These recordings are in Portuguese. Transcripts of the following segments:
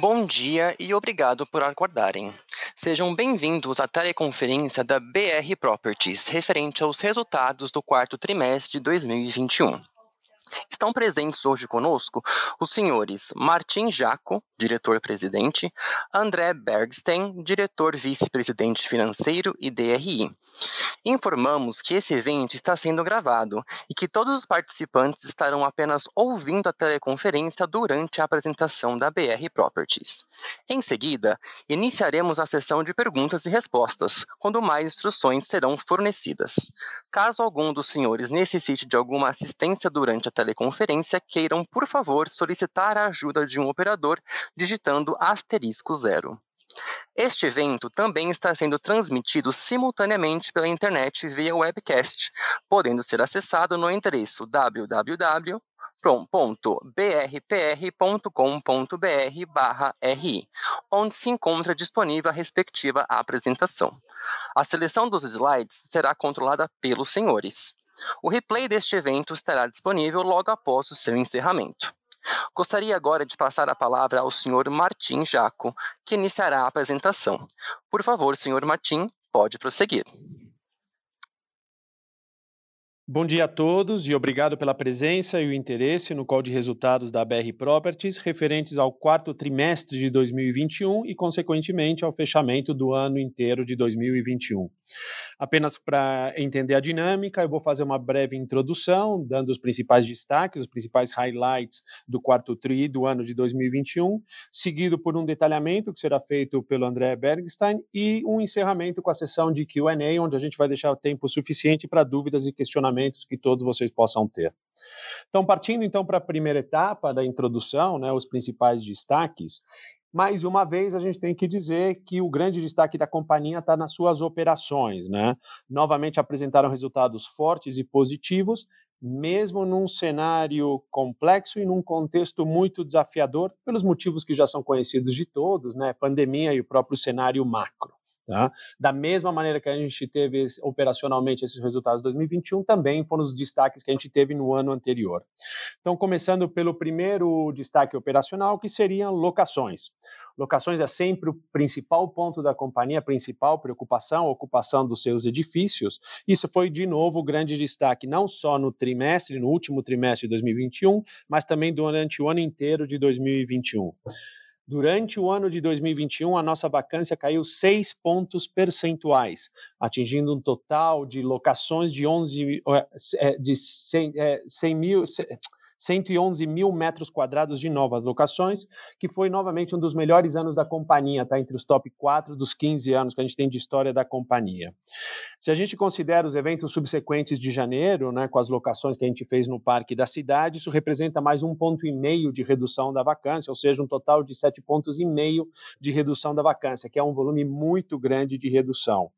Bom dia e obrigado por aguardarem. Sejam bem-vindos à teleconferência da BR Properties, referente aos resultados do quarto trimestre de 2021. Estão presentes hoje conosco os senhores Martim Jaco, diretor-presidente, André Bergstein, diretor vice-presidente financeiro e DRI. Informamos que esse evento está sendo gravado e que todos os participantes estarão apenas ouvindo a teleconferência durante a apresentação da BR Properties. Em seguida, iniciaremos a sessão de perguntas e respostas, quando mais instruções serão fornecidas. Caso algum dos senhores necessite de alguma assistência durante a teleconferência, queiram, por favor, solicitar a ajuda de um operador digitando asterisco zero. Este evento também está sendo transmitido simultaneamente pela internet via webcast, podendo ser acessado no endereço www.brpr.com.br/ri, onde se encontra disponível a respectiva apresentação. A seleção dos slides será controlada pelos senhores. O replay deste evento estará disponível logo após o seu encerramento. Gostaria agora de passar a palavra ao senhor Martim Jaco, que iniciará a apresentação. Por favor, senhor Martim, pode prosseguir. Bom dia a todos e obrigado pela presença e o interesse no call de resultados da BR Properties referentes ao quarto trimestre de 2021 e, consequentemente, ao fechamento do ano inteiro de 2021. Apenas para entender a dinâmica, eu vou fazer uma breve introdução, dando os principais destaques, os principais highlights do quarto TRI do ano de 2021, seguido por um detalhamento que será feito pelo André Bergstein e um encerramento com a sessão de Q&A, onde a gente vai deixar o tempo suficiente para dúvidas e questionamentos que todos vocês possam ter. Então, partindo então para a primeira etapa da introdução, né, os principais destaques, mais uma vez, a gente tem que dizer que o grande destaque da companhia está nas suas operações. Né? Novamente apresentaram resultados fortes e positivos, mesmo num cenário complexo e num contexto muito desafiador, pelos motivos que já são conhecidos de todos, né? pandemia e o próprio cenário macro. Tá? Da mesma maneira que a gente teve operacionalmente esses resultados de 2021, também foram os destaques que a gente teve no ano anterior. Então, começando pelo primeiro destaque operacional, que seriam locações. Locações é sempre o principal ponto da companhia, a principal preocupação, a ocupação dos seus edifícios. Isso foi, de novo, o grande destaque, não só no trimestre, no último trimestre de 2021, mas também durante o ano inteiro de 2021. Durante o ano de 2021, a nossa vacância caiu 6 pontos percentuais, atingindo um total de locações de 11 eh, de 100, 100 eh, mil 111 mil metros quadrados de novas locações, que foi novamente um dos melhores anos da companhia, está entre os top 4 dos 15 anos que a gente tem de história da companhia. Se a gente considera os eventos subsequentes de janeiro, né, com as locações que a gente fez no parque da cidade, isso representa mais um ponto e meio de redução da vacância, ou seja, um total de sete pontos e meio de redução da vacância, que é um volume muito grande de redução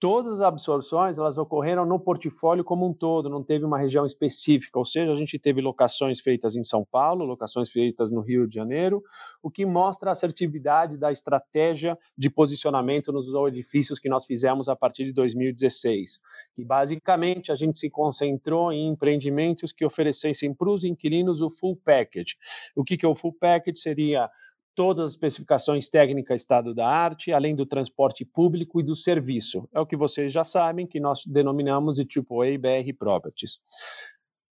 todas as absorções elas ocorreram no portfólio como um todo, não teve uma região específica, ou seja, a gente teve locações feitas em São Paulo, locações feitas no Rio de Janeiro, o que mostra a assertividade da estratégia de posicionamento nos edifícios que nós fizemos a partir de 2016, que basicamente a gente se concentrou em empreendimentos que oferecessem para os inquilinos o full package. O que, que é o full package? Seria todas as especificações técnicas estado da arte, além do transporte público e do serviço. É o que vocês já sabem, que nós denominamos de AAA BR Properties.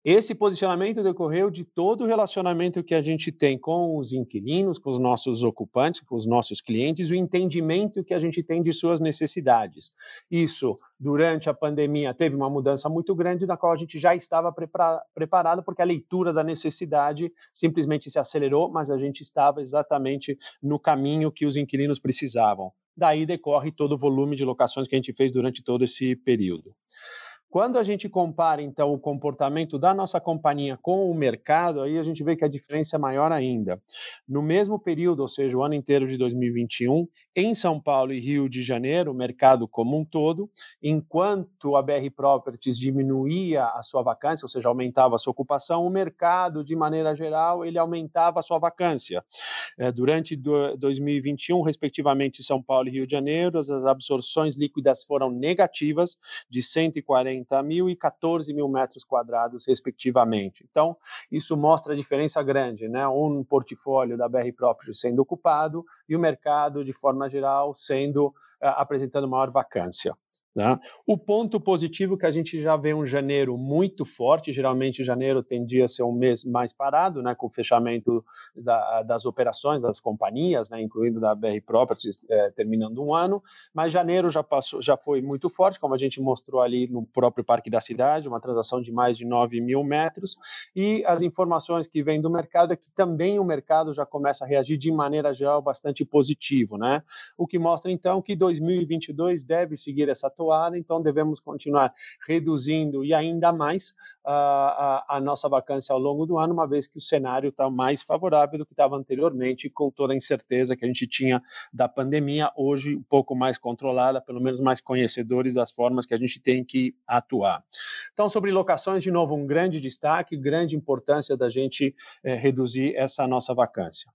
Esse posicionamento decorreu de todo o relacionamento que a gente tem com os inquilinos, com os nossos ocupantes, com os nossos clientes, o entendimento que a gente tem de suas necessidades. Isso, durante a pandemia, teve uma mudança muito grande, da qual a gente já estava preparado, porque a leitura da necessidade simplesmente se acelerou, mas a gente estava exatamente no caminho que os inquilinos precisavam. Daí decorre todo o volume de locações que a gente fez durante todo esse período. Quando a gente compara, então, o comportamento da nossa companhia com o mercado, aí a gente vê que a diferença é maior ainda. No mesmo período, ou seja, o ano inteiro de 2021, em São Paulo e Rio de Janeiro, o mercado como um todo, enquanto a BR Properties diminuía a sua vacância, ou seja, aumentava a sua ocupação, o mercado, de maneira geral, ele aumentava a sua vacância. É, durante 2021, respectivamente, São Paulo e Rio de Janeiro, as absorções líquidas foram negativas, de 140 180 mil e 14 mil metros quadrados, respectivamente. Então, isso mostra a diferença grande, né? Um portfólio da BR Properties sendo ocupado e o mercado, de forma geral, sendo uh, apresentando maior vacância. Né? O ponto positivo é que a gente já vê um janeiro muito forte, geralmente janeiro tendia a ser um mês mais parado, né, com o fechamento da, das operações das companhias, né, incluindo da BR Properties, é, terminando um ano, mas janeiro já, passou, já foi muito forte, como a gente mostrou ali no próprio Parque da Cidade, uma transação de mais de 9 mil metros, e as informações que vêm do mercado é que também o mercado já começa a reagir de maneira geral bastante positivo, né? o que mostra então que 2022 deve seguir essa então devemos continuar reduzindo e ainda mais a, a, a nossa vacância ao longo do ano, uma vez que o cenário está mais favorável do que estava anteriormente, com toda a incerteza que a gente tinha da pandemia, hoje um pouco mais controlada, pelo menos mais conhecedores das formas que a gente tem que atuar. Então, sobre locações, de novo, um grande destaque, grande importância da gente eh, reduzir essa nossa vacância.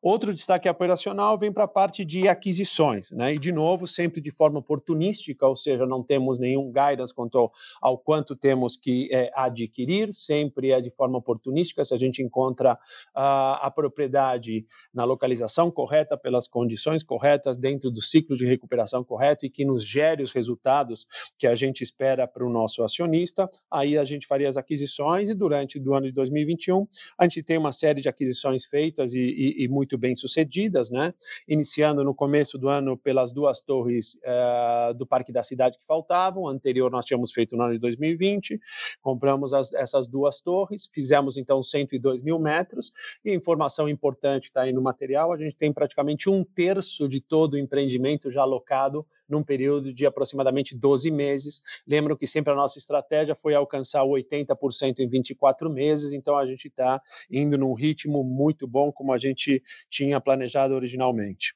Outro destaque operacional vem para a parte de aquisições, né? E de novo, sempre de forma oportunística, ou seja, não temos nenhum guidance quanto ao, quanto temos que é, adquirir, sempre é de forma oportunística. Se a gente encontra a, a propriedade na localização correta, pelas condições corretas, dentro do ciclo de recuperação correto e que nos gere os resultados que a gente espera para o nosso acionista, aí a gente faria as aquisições e durante o ano de 2021 a gente tem uma série de aquisições feitas e, e e muito bem sucedidas, né? Iniciando no começo do ano pelas duas torres uh, do Parque da Cidade que faltavam. anterior nós tínhamos feito no ano de 2020. Compramos as, essas duas torres, fizemos então 102 mil metros. E informação importante está aí no material: a gente tem praticamente um terço de todo o empreendimento já alocado num período de aproximadamente 12 meses. Lembro que sempre a nossa estratégia foi alcançar o 80% em 24 meses, então a gente está indo num ritmo muito bom, como a gente tinha planejado originalmente.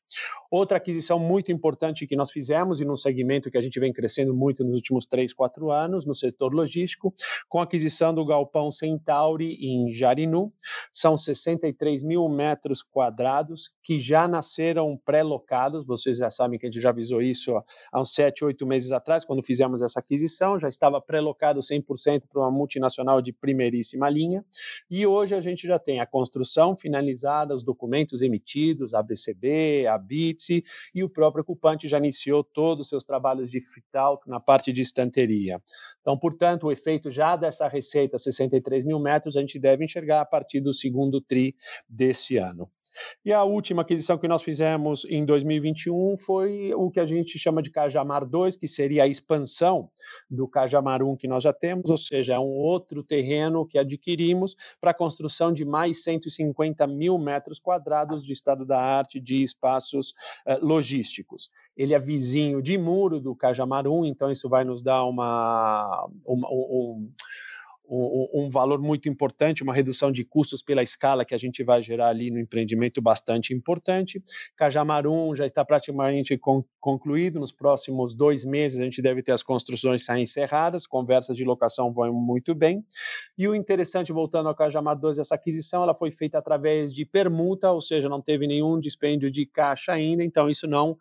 Outra aquisição muito importante que nós fizemos, e num segmento que a gente vem crescendo muito nos últimos 3, 4 anos, no setor logístico, com a aquisição do Galpão Centauri em Jarinu. São 63 mil metros quadrados que já nasceram pré-locados, vocês já sabem que a gente já avisou isso há uns 7, 8 meses atrás, quando fizemos essa aquisição, já estava pré-locado 100% para uma multinacional de primeiríssima linha, e hoje a gente já tem a construção finalizada, os documentos emitidos, a BCB, a BITSE, e o próprio ocupante já iniciou todos os seus trabalhos de fit-out na parte de estanteria. Então, portanto, o efeito já dessa receita, 63 mil metros, a gente deve enxergar a partir do segundo TRI desse ano. E a última aquisição que nós fizemos em 2021 foi o que a gente chama de Cajamar 2, que seria a expansão do Cajamar 1 que nós já temos, ou seja, é um outro terreno que adquirimos para a construção de mais 150 mil metros quadrados de estado da arte de espaços eh, logísticos. Ele é vizinho de muro do Cajamar 1, então isso vai nos dar uma, uma um, um, valor muito importante, uma redução de custos pela escala que a gente vai gerar ali no empreendimento bastante importante. Cajamarum já está praticamente con concluído, nos próximos dois meses a gente deve ter as construções encerradas, conversas de locação vão muito bem. E o interessante, voltando ao Cajamar 2, essa aquisição ela foi feita através de permuta, ou seja, não teve nenhum dispêndio de caixa ainda, então isso não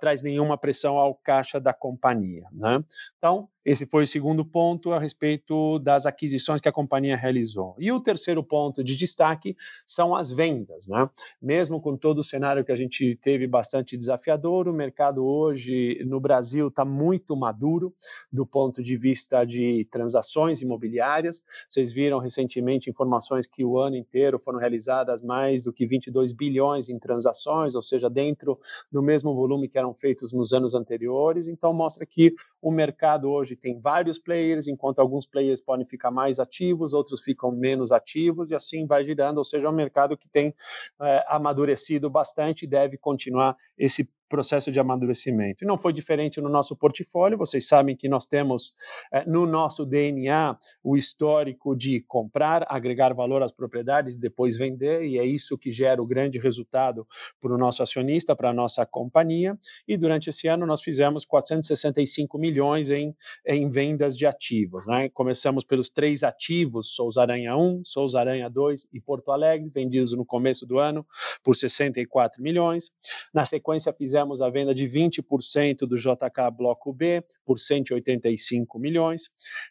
traz nenhuma pressão ao caixa da companhia. Né? Então, esse foi o segundo ponto a respeito das aquisições que a companhia realizou. E o terceiro ponto de destaque são as vendas. Né? Mesmo com todo o cenário que a gente teve bastante desafiador, o mercado hoje no Brasil está muito maduro do ponto de vista de transações imobiliárias. Vocês viram recentemente informações que o ano inteiro foram realizadas mais do que 22 bilhões em transações, ou seja, dentro do mesmo volume que eram feitos nos anos anteriores. Então, mostra que o mercado hoje tem vários players, enquanto alguns players podem ficar mais ativos, outros ficam menos ativos, e assim vai girando, ou seja, é um mercado que tem é, amadurecido bastante e deve continuar esse processo de amadurecimento. E não foi diferente no nosso portfólio, vocês sabem que nós temos eh, no nosso DNA o histórico de comprar, agregar valor às propriedades e depois vender, e é isso que gera o grande resultado para o nosso acionista, para a nossa companhia. E durante esse ano nós fizemos 465 milhões em, em vendas de ativos. Né? Começamos pelos três ativos, Souza Aranha 1, Souza Aranha 2 e Porto Alegre, vendidos no começo do ano por 64 milhões. Na sequência, fizemos fizemos a venda de 20% do JK Bloco B por 185 milhões.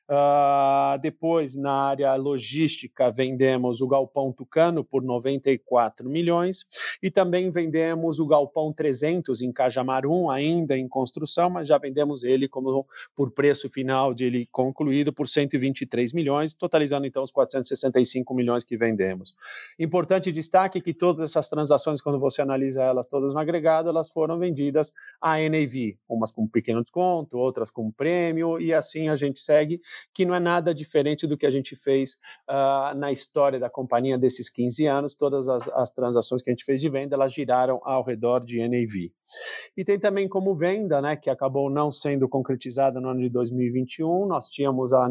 Uh, depois, na área logística, vendemos o Galpão Tucano por 94 milhões e também vendemos o Galpão 300 em Cajamarum, ainda em construção, mas já vendemos ele como por preço final de ele concluído por 123 milhões, totalizando então os 465 milhões que vendemos. Importante destaque que todas essas transações, quando você analisa elas todas no agregado, elas foram vendidas a NAV, umas com pequeno desconto, outras com prêmio, e assim a gente segue, que não é nada diferente do que a gente fez uh, na história da companhia desses 15 anos, todas as, as transações que a gente fez de venda, elas giraram ao redor de NAV. E tem também como venda, né, que acabou não sendo concretizada no ano de 2021, nós tínhamos a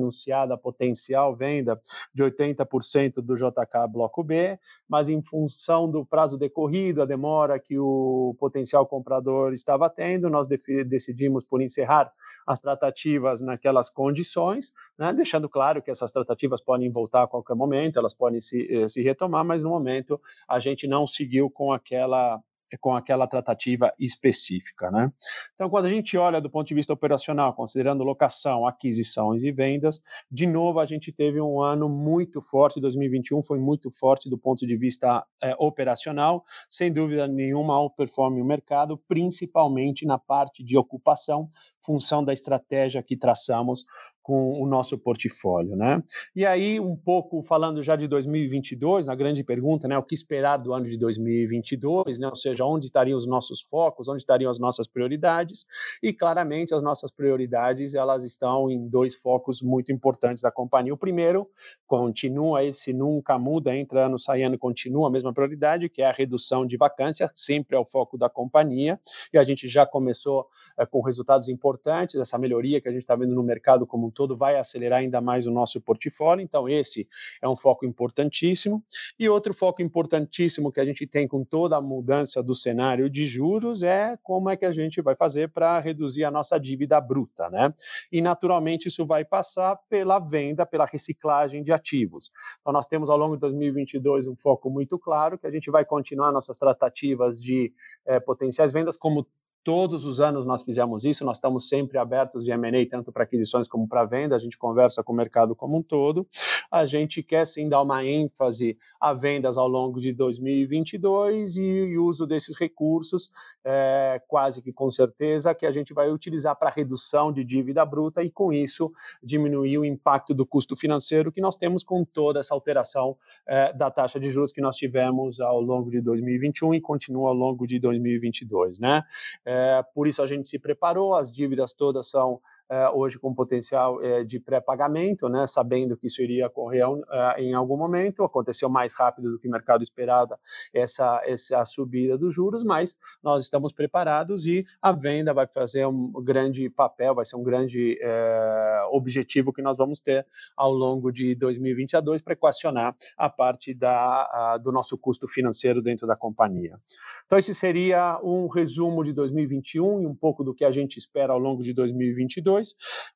potencial venda de 80% do JK Bloco B, mas em função do prazo decorrido, a demora que o potencial comprador estava tendo, nós decidimos por encerrar as tratativas naquelas condições, né, deixando claro que essas tratativas podem voltar a qualquer momento, elas podem se, eh, se retomar, mas no momento a gente não seguiu com aquela com aquela tratativa específica. Né? Então, quando a gente olha do ponto de vista operacional, considerando locação, aquisições e vendas, de novo a gente teve um ano muito forte, 2021 foi muito forte do ponto de vista é, operacional, sem dúvida nenhuma outperforme o mercado, principalmente na parte de ocupação, função da estratégia que traçamos com o nosso portfólio, né? E aí, um pouco falando já de 2022, a grande pergunta, né, o que esperar do ano de 2022, né? Ou seja, onde estariam os nossos focos, onde estariam as nossas prioridades? E claramente as nossas prioridades, elas estão em dois focos muito importantes da companhia. O primeiro, continua esse nunca muda, entra ano, sai ano, continua a mesma prioridade, que é a redução de vacância, sempre é o foco da companhia, e a gente já começou é, com resultados importantes, essa melhoria que a gente está vendo no mercado como todo vai acelerar ainda mais o nosso portfólio. Então, esse é um foco importantíssimo. E outro foco importantíssimo que a gente tem com toda a mudança do cenário de juros é como é que a gente vai fazer para reduzir a nossa dívida bruta, né? E, naturalmente, isso vai passar pela venda, pela reciclagem de ativos. Então, nós temos ao longo de 2022 um foco muito claro que a gente vai continuar nossas tratativas de eh, potenciais vendas, como Todos os anos nós fizemos isso, nós estamos sempre abertos de M&A, tanto para aquisições como para venda, a gente conversa com o mercado como um todo. A gente quer sim dar uma ênfase a vendas ao longo de 2022 e uso desses recursos, é, quase que com certeza, que a gente vai utilizar para redução de dívida bruta e, com isso, diminuir o impacto do custo financeiro que nós temos com toda essa alteração é, da taxa de juros que nós tivemos ao longo de 2021 e continua ao longo de 2022, né? É, é, por isso a gente se preparou, as dívidas todas são hoje com potencial é, de pré-pagamento, né, sabendo que isso iria ocorrer é, em algum momento, aconteceu mais rápido do que o mercado esperava essa, essa subida dos juros, mas nós estamos preparados e a venda vai fazer um grande papel, vai ser um grande objetivo que nós vamos ter ao longo de 2022 para equacionar a parte da, a, do nosso custo financeiro dentro da companhia. Então, esse seria um resumo de 2021 e um pouco do que a gente espera ao longo de 2022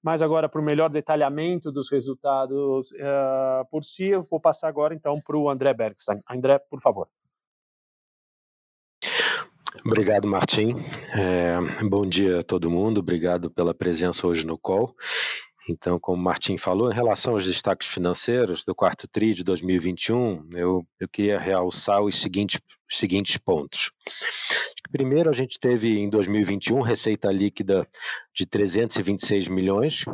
mas agora para o melhor detalhamento dos resultados uh, por si, eu vou passar agora então para o André Bergstein. André, por favor. Obrigado, Martim. É, bom dia a todo mundo. Obrigado pela presença hoje no call. Então, como o Martim falou, em relação aos destaques financeiros do quarto TRI de 2021, eu, eu queria realçar os seguintes, os seguintes pontos. Primeiro, a gente teve em 2021 receita líquida de 326 milhões,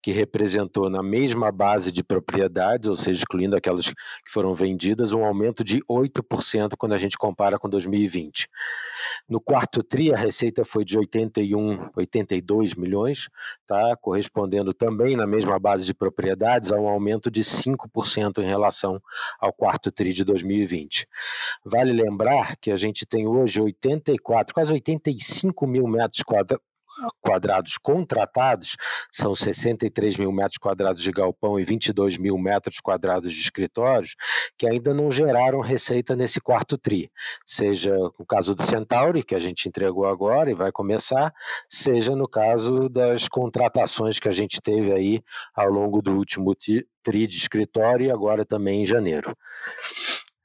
que representou na mesma base de propriedades, ou seja, excluindo aquelas que foram vendidas, um aumento de 8% quando a gente compara com 2020. No quarto TRI, a receita foi de 81, 82 milhões, tá? correspondendo também na mesma base de propriedades a um aumento de 5% em relação ao quarto TRI de 2020. Vale lembrar que a gente tem hoje 84, quase 85 mil metros quadrados quadrados contratados, são 63 mil metros quadrados de galpão e 22 mil metros quadrados de escritórios, que ainda não geraram receita nesse quarto TRI. Seja no caso do Centauri, que a gente entregou agora e vai começar, seja no caso das contratações que a gente teve aí ao longo do último TRI de escritório e agora também em janeiro.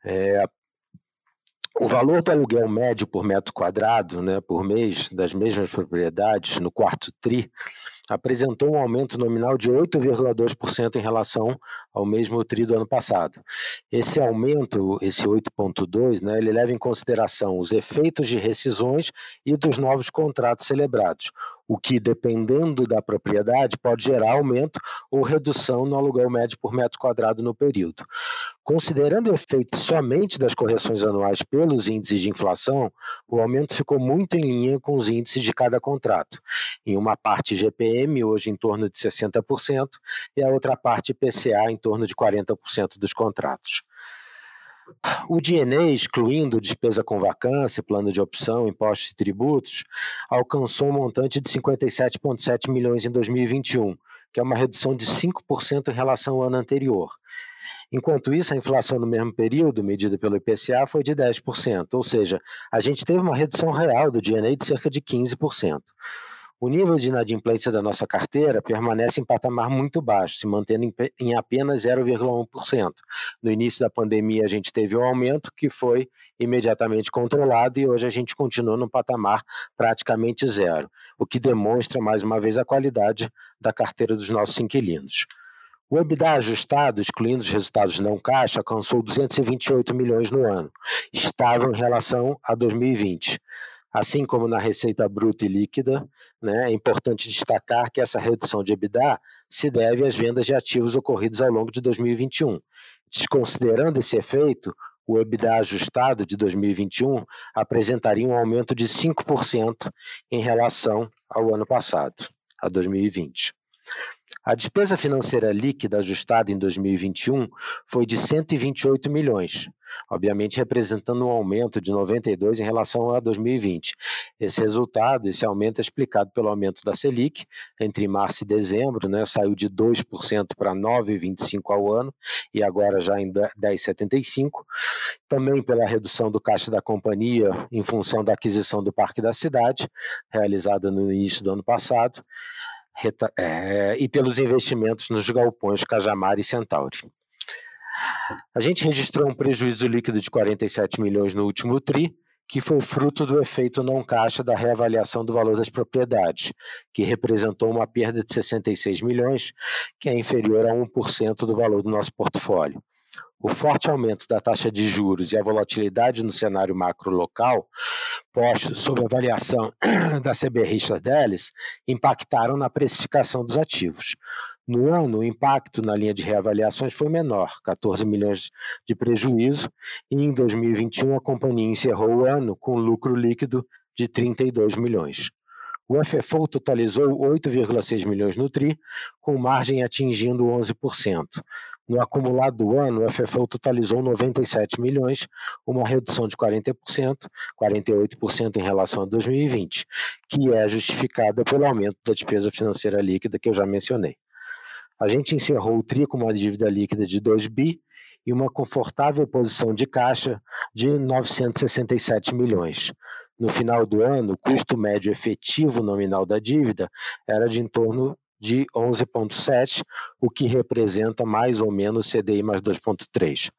É, O valor do aluguel médio por metro quadrado, né, por mês, das mesmas propriedades, no quarto TRI, apresentou um aumento nominal de 8,2% em relação ao mesmo TRI do ano passado. Esse aumento, esse 8,2%, né, ele leva em consideração os efeitos de rescisões e dos novos contratos celebrados, o que, dependendo da propriedade, pode gerar aumento ou redução no aluguel médio por metro quadrado no período. Considerando o efeito somente das correções anuais pelos índices de inflação, o aumento ficou muito em linha com os índices de cada contrato. Em uma parte GPM, hoje em torno de 60%, e a outra parte IPCA, em torno de 40% dos contratos. O DNA, excluindo despesa com vacância, plano de opção, impostos e tributos, alcançou um montante de 57,7 milhões em 2021, que é uma redução de 5% em relação ao ano anterior. Enquanto isso, a inflação no mesmo período, medida pelo IPCA, foi de 10%, ou seja, a gente teve uma redução real do DNA de cerca de 15%. O nível de inadimplência da nossa carteira permanece em patamar muito baixo, se mantendo em apenas 0,1%. No início da pandemia, a gente teve um aumento que foi imediatamente controlado e hoje a gente continua no patamar praticamente zero, o que demonstra mais uma vez a qualidade da carteira dos nossos inquilinos. O EBITDA ajustado, excluindo os resultados não caixa, alcançou 228 milhões no ano, estável em relação a 2020. Assim como na receita bruta e líquida, né, é importante destacar que essa redução de EBITDA se deve às vendas de ativos ocorridos ao longo de 2021. Desconsiderando esse efeito, o EBITDA ajustado de 2021 apresentaria um aumento de 5% em relação ao ano passado, a 2020. A despesa financeira líquida ajustada em 2021 foi de 128 milhões, obviamente representando um aumento de 92 em relação a 2020. Esse resultado, esse aumento é explicado pelo aumento da Selic entre março e dezembro, né, saiu de 2% para 9,25 ao ano e agora já em 10,75. Também pela redução do caixa da companhia em função da aquisição do Parque da Cidade, realizada no início do ano passado é, e pelos investimentos nos galpões Cajamar e Centauri. A gente registrou um prejuízo líquido de 47 milhões no último TRI, que foi fruto do efeito não caixa da reavaliação do valor das propriedades, que representou uma perda de 66 milhões, que é inferior a 1% do valor do nosso portfólio. O forte aumento da taxa de juros e a volatilidade no cenário macro local, postos sob avaliação da CB Richard Ellis, impactaram na precificação dos ativos. No ano, o impacto na linha de reavaliações foi menor, 14 milhões de prejuízo, e em 2021 a companhia encerrou o ano com lucro líquido de 32 milhões. O FFO totalizou 8,6 milhões no TRI, com margem atingindo 11%. No acumulado do ano, o FFO totalizou 97 milhões, uma redução de 40%, 48% em relação a 2020, que é justificada pelo aumento da despesa financeira líquida que eu já mencionei. A gente encerrou o TRI com uma dívida líquida de 2 bi e uma confortável posição de caixa de 967 milhões. No final do ano, o custo médio efetivo nominal da dívida era de em torno de 11,7, o que representa mais ou menos CDI mais 2,3.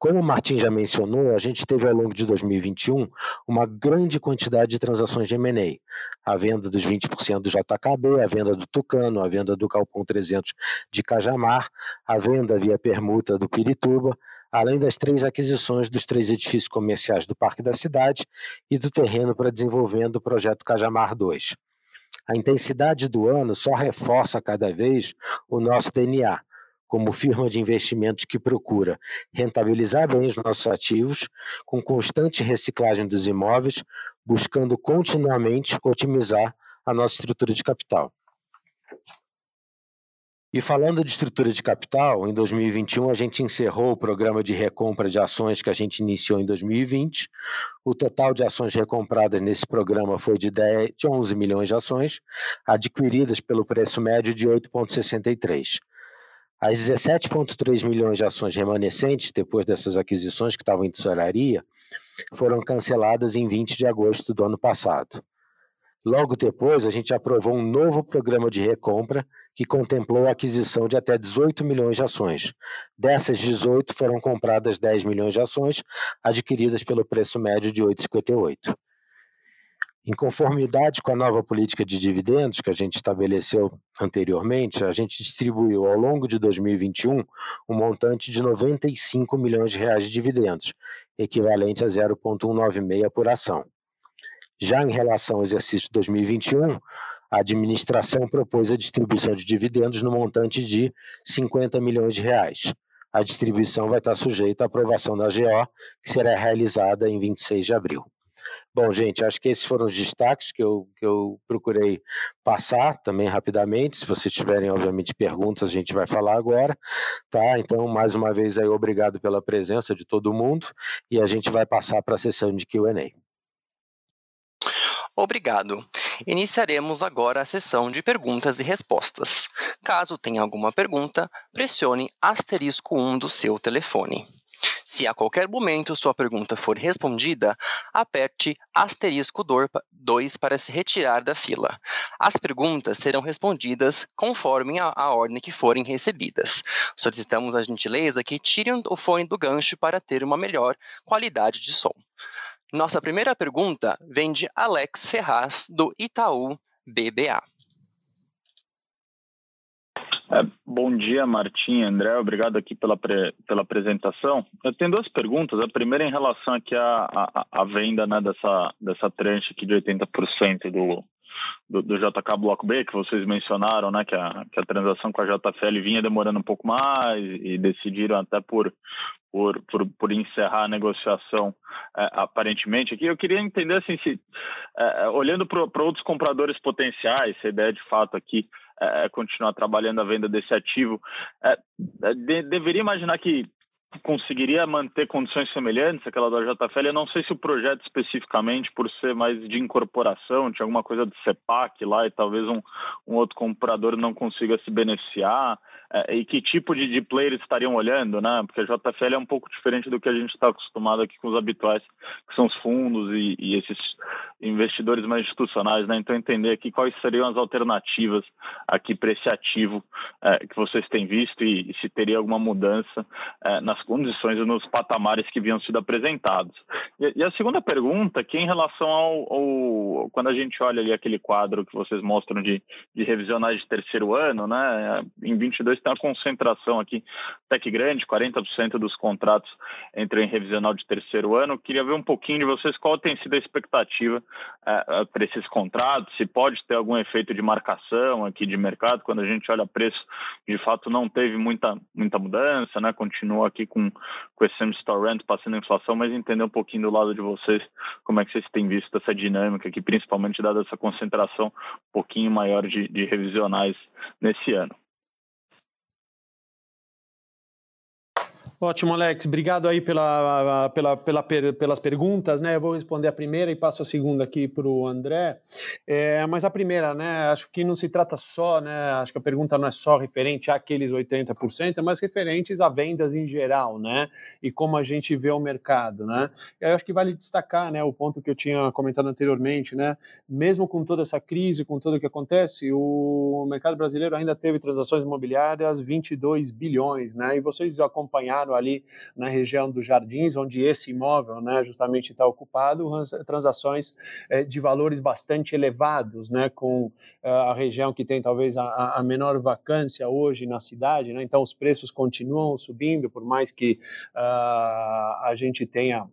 Como o Martin já mencionou, a gente teve ao longo de 2021 uma grande quantidade de transações de M&A. A venda dos 20% do JKB, a venda do Tucano, a venda do Calpão 300 de Cajamar, a venda via permuta do Pirituba, além das três aquisições dos três edifícios comerciais do Parque da Cidade e do terreno para desenvolvimento do projeto Cajamar 2. A intensidade do ano só reforça cada vez o nosso DNA, como firma de investimentos que procura rentabilizar bem os nossos ativos, com constante reciclagem dos imóveis, buscando continuamente otimizar a nossa estrutura de capital. E falando de estrutura de capital, em 2021 a gente encerrou o programa de recompra de ações que a gente iniciou em 2020. O total de ações recompradas nesse programa foi de, 10, de 11 milhões de ações, adquiridas pelo preço médio de 8,63. As 17,3 milhões de ações remanescentes, depois dessas aquisições que estavam em tesouraria, foram canceladas em 20 de agosto do ano passado. Logo depois, a gente aprovou um novo programa de recompra que contemplou a aquisição de até 18 milhões de ações. Dessas 18 foram compradas 10 milhões de ações, adquiridas pelo preço médio de 8,58. Em conformidade com a nova política de dividendos que a gente estabeleceu anteriormente, a gente distribuiu ao longo de 2021 um montante de 95 milhões de reais de dividendos, equivalente a 0,196 por ação. Já em relação ao exercício 2021, a administração propôs a distribuição de dividendos no montante de 50 milhões de reais. A distribuição vai estar sujeita à aprovação da GO, que será realizada em 26 de abril. Bom, gente, acho que esses foram os destaques que eu, que eu procurei passar também rapidamente. Se vocês tiverem, obviamente, perguntas, a gente vai falar agora, tá? Então, mais uma vez aí, obrigado pela presença de todo mundo e a gente vai passar para a sessão de Q&A. Obrigado. Iniciaremos agora a sessão de perguntas e respostas. Caso tenha alguma pergunta, pressione asterisco 1 do seu telefone. Se a qualquer momento sua pergunta for respondida, aperte asterisco 2 para se retirar da fila. As perguntas serão respondidas conforme a, a, ordem que forem recebidas. Solicitamos a gentileza que tirem o fone do gancho para ter uma melhor qualidade de som. Nossa primeira pergunta vem de Alex Ferraz, do Itaú BBA. É, bom dia, Martim, André, obrigado aqui pela, pela apresentação. Eu tenho duas perguntas. A primeira em relação aqui à venda né, dessa, dessa tranche aqui de 80% do, do, do, JK Bloco B, que vocês mencionaram, né, que a, que a transação com a JFL vinha demorando um pouco mais e decidiram até por, por, por, por encerrar a negociação é, aparentemente aqui. Eu queria entender, assim, se, é, olhando para outros compradores potenciais, se a ideia de fato aqui é, continuar trabalhando a venda desse ativo, é, é, de, deveria imaginar que conseguiria manter condições semelhantes àquela da JFL. Eu não sei se o projeto especificamente, por ser mais de incorporação, tinha alguma coisa de CEPAC lá e talvez um, um outro comprador não consiga se beneficiar. É, e que tipo de, de players estariam olhando, né? Porque a JFL é um pouco diferente do que a gente está acostumado aqui com os habituais, que são os fundos e, e esses investidores mais institucionais, né? Então entender aqui quais seriam as alternativas aqui para esse ativo é, que vocês têm visto e, e se teria alguma mudança é, nas condições e nos patamares que vinham sido apresentados. E, e a segunda pergunta, que é em relação ao, ao, quando a gente olha ali aquele quadro que vocês mostram de, de revisionais de terceiro ano, né? Em 22 tem uma concentração aqui até que grande, 40% dos contratos entram em revisional de terceiro ano. Queria ver um pouquinho de vocês qual tem sido a expectativa é, para esses contratos, se pode ter algum efeito de marcação aqui de mercado, quando a gente olha preço, de fato não teve muita, muita mudança, né? continua aqui com, com esse same store rent passando a inflação, mas entender um pouquinho do lado de vocês, como é que vocês têm visto essa dinâmica aqui, principalmente dada essa concentração um pouquinho maior de, de revisionais nesse ano. Ótimo, Alex. Obrigado aí pela, pela, pela, pelas perguntas, né? Eu vou responder a primeira e passo a segunda aqui para o André. É, mas a primeira, né? Acho que não se trata só, né? Acho que a pergunta não é só referente àqueles 80%, mas referentes a vendas em geral, né? E como a gente vê o mercado, né? Eu acho que vale destacar, né? O ponto que eu tinha comentado anteriormente, né? Mesmo com toda essa crise, com tudo o que acontece, o mercado brasileiro ainda teve transações imobiliárias 22 bilhões, né? E vocês acompanharam ali na região dos Jardins, onde esse imóvel né, justamente está ocupado, transações é, de valores bastante elevados, né, com é, a região que tem talvez a, a menor vacância hoje na cidade, né, então os preços continuam subindo, por mais que uh, a gente tenha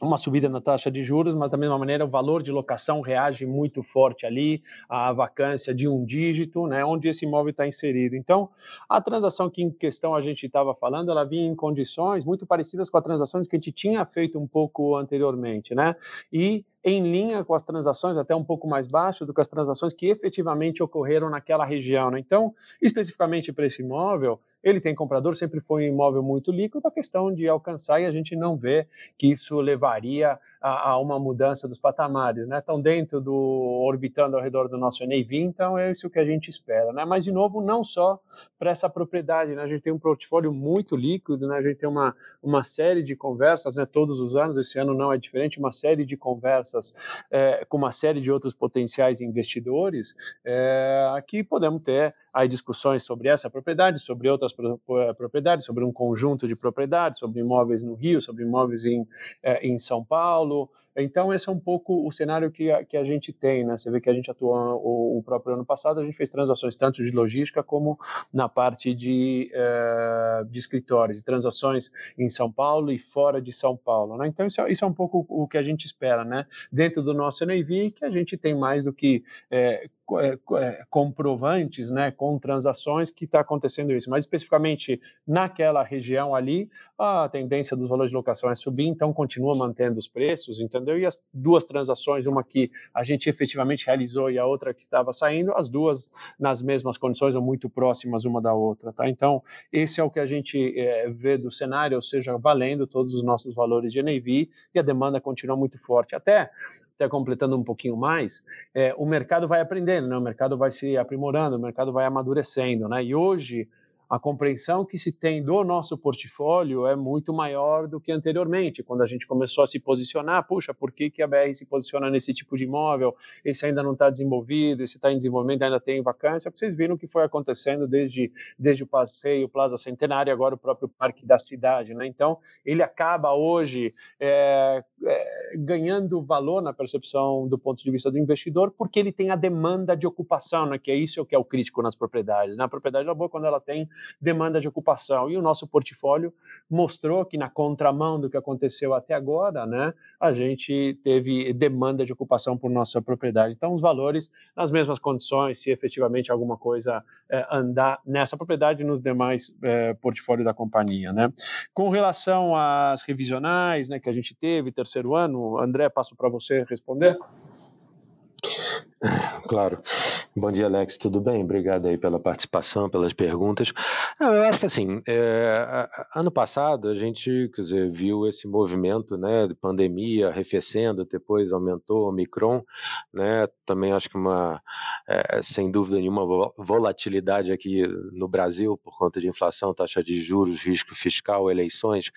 uma subida na taxa de juros, mas da mesma maneira o valor de locação reage muito forte ali, a vacância de um dígito, né, onde esse imóvel está inserido. Então, a transação que em questão a gente estava falando, ela vinha em condições muito parecidas com as transações que a gente tinha feito um pouco anteriormente, né, e em linha com as transações, até um pouco mais baixo do que as transações que efetivamente ocorreram naquela região. Né? Então, especificamente para esse imóvel, ele tem comprador, sempre foi um imóvel muito líquido, a questão de alcançar e a gente não vê que isso levaria a, a, uma mudança dos patamares, né? Estão dentro do orbitando ao redor do nosso NAV, então é isso que a gente espera, né? Mas de novo, não só para essa propriedade, né? A gente tem um portfólio muito líquido, né? A gente tem uma, uma série de conversas, né? Todos os anos, esse ano não é diferente, uma série de conversas é, com uma série de outros potenciais investidores, é, aqui podemos ter aí discussões sobre essa propriedade, sobre outras propriedades, sobre um conjunto de propriedades, sobre imóveis no Rio, sobre imóveis em, é, em São Paulo. Então, esse é um pouco o cenário que a, que a gente tem, né? Você vê que a gente atua o, o próprio ano passado, a gente fez transações tanto de logística como na parte de, uh, de escritórios, transações em São Paulo e fora de São Paulo, né? Então, isso é, isso é um pouco o que a gente espera, né? Dentro do nosso NAV, que a gente tem mais do que é, comprovantes, né, com transações que está acontecendo isso. Mas especificamente naquela região ali, a tendência dos valores de locação é subir, então continua mantendo os preços, entendeu? E as duas transações, uma que a gente efetivamente realizou e a outra que estava saindo, as duas nas mesmas condições ou muito próximas uma da outra, tá? Então esse é o que a gente é, vê do cenário, ou seja, valendo todos os nossos valores de NAV e a demanda continua muito forte. Até até completando um pouquinho mais, é, o mercado vai aprendendo, né? o mercado vai se aprimorando, o mercado vai amadurecendo. Né? E hoje, a compreensão que se tem do nosso portfólio é muito maior do que anteriormente, quando a gente começou a se posicionar, puxa, por que, que a BR se posiciona nesse tipo de imóvel? Esse ainda não está desenvolvido, esse está em desenvolvimento, ainda tem vacância. Vocês viram o que foi acontecendo desde, desde o passeio, Plaza Centenário, agora o próprio Parque da Cidade. Né? Então, ele acaba hoje é, é, ganhando valor na percepção do ponto de vista do investidor, porque ele tem a demanda de ocupação, né? que é isso que é o crítico nas propriedades. Né? A propriedade é boa quando ela tem demanda de ocupação. E o nosso portfólio mostrou que, na contramão do que aconteceu até agora, né, a gente teve demanda de ocupação por nossa propriedade. Então, os valores nas mesmas condições, se efetivamente alguma coisa é, andar nessa propriedade e nos demais é, portfólio da companhia. Né. Com relação às revisionais né, que a gente teve, terceiro ano, André, passo para você responder. Claro. Bom dia, Alex. Tudo bem? Obrigado aí pela participação, pelas perguntas. eu acho que assim, é, ano passado a gente, quer dizer, viu esse movimento, né, de pandemia arrefecendo, depois aumentou o Omicron, né? Também acho que uma, é, sem dúvida nenhuma, volatilidade aqui no Brasil por conta de inflação, taxa de juros, risco fiscal, eleições.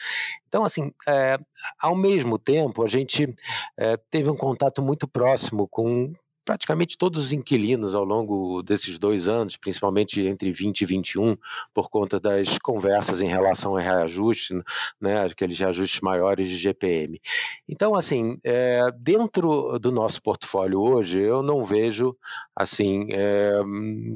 Então, assim, é, ao mesmo tempo, a gente é, teve um contato muito próximo com praticamente todos os inquilinos ao longo desses dois anos, principalmente entre 20 e 21, por conta das conversas em relação a reajuste, né, aqueles reajustes maiores de GPM. Então, assim, é, dentro do nosso portfólio hoje, eu não vejo assim é,